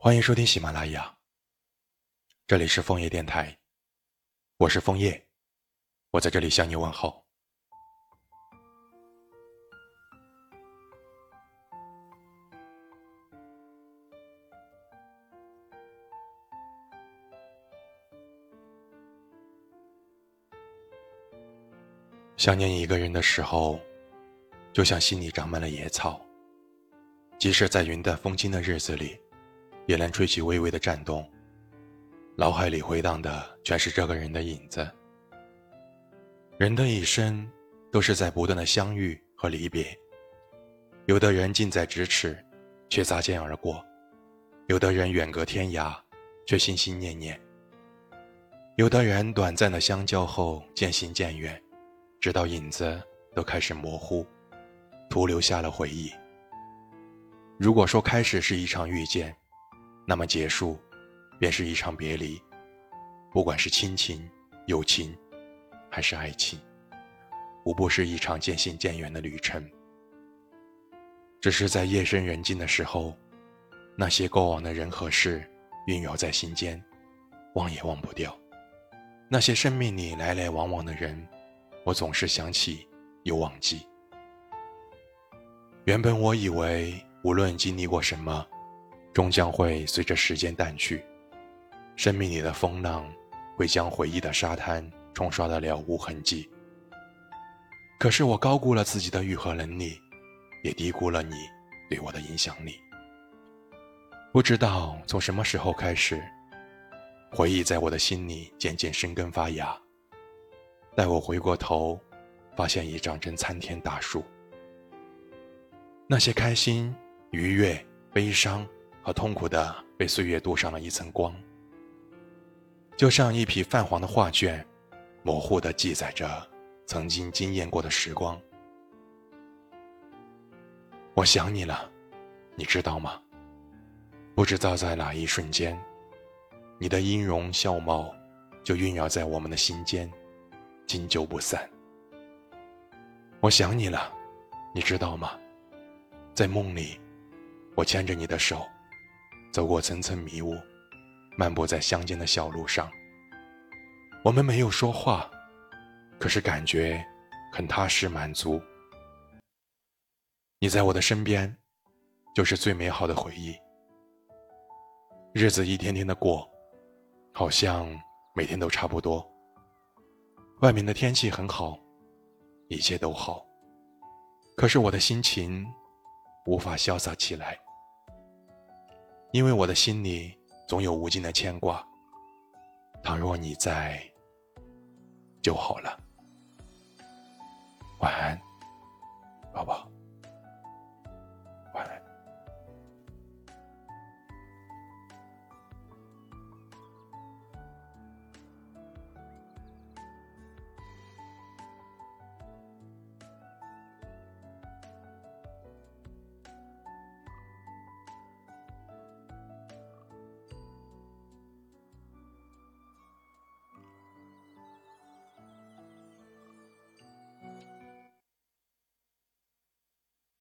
欢迎收听喜马拉雅，这里是枫叶电台，我是枫叶，我在这里向你问候。想念一个人的时候，就像心里长满了野草，即使在云淡风轻的日子里。也能吹起微微的颤动，脑海里回荡的全是这个人的影子。人的一生都是在不断的相遇和离别，有的人近在咫尺，却擦肩而过；有的人远隔天涯，却心心念念；有的人短暂的相交后渐行渐远，直到影子都开始模糊，徒留下了回忆。如果说开始是一场遇见，那么结束，便是一场别离。不管是亲情、友情，还是爱情，无不是一场渐行渐远的旅程。只是在夜深人静的时候，那些过往的人和事，萦绕在心间，忘也忘不掉。那些生命里来来往往的人，我总是想起又忘记。原本我以为，无论经历过什么。终将会随着时间淡去，生命里的风浪会将回忆的沙滩冲刷得了无痕迹。可是我高估了自己的愈合能力，也低估了你对我的影响力。不知道从什么时候开始，回忆在我的心里渐渐生根发芽。待我回过头，发现已长成参天大树。那些开心、愉悦、悲伤。和痛苦的被岁月镀上了一层光，就像一匹泛黄的画卷，模糊的记载着曾经惊艳过的时光。我想你了，你知道吗？不知道在哪一瞬间，你的音容笑貌就萦绕在我们的心间，经久不散。我想你了，你知道吗？在梦里，我牵着你的手。走过层层迷雾，漫步在乡间的小路上。我们没有说话，可是感觉很踏实满足。你在我的身边，就是最美好的回忆。日子一天天的过，好像每天都差不多。外面的天气很好，一切都好，可是我的心情无法潇洒起来。因为我的心里总有无尽的牵挂，倘若你在，就好了。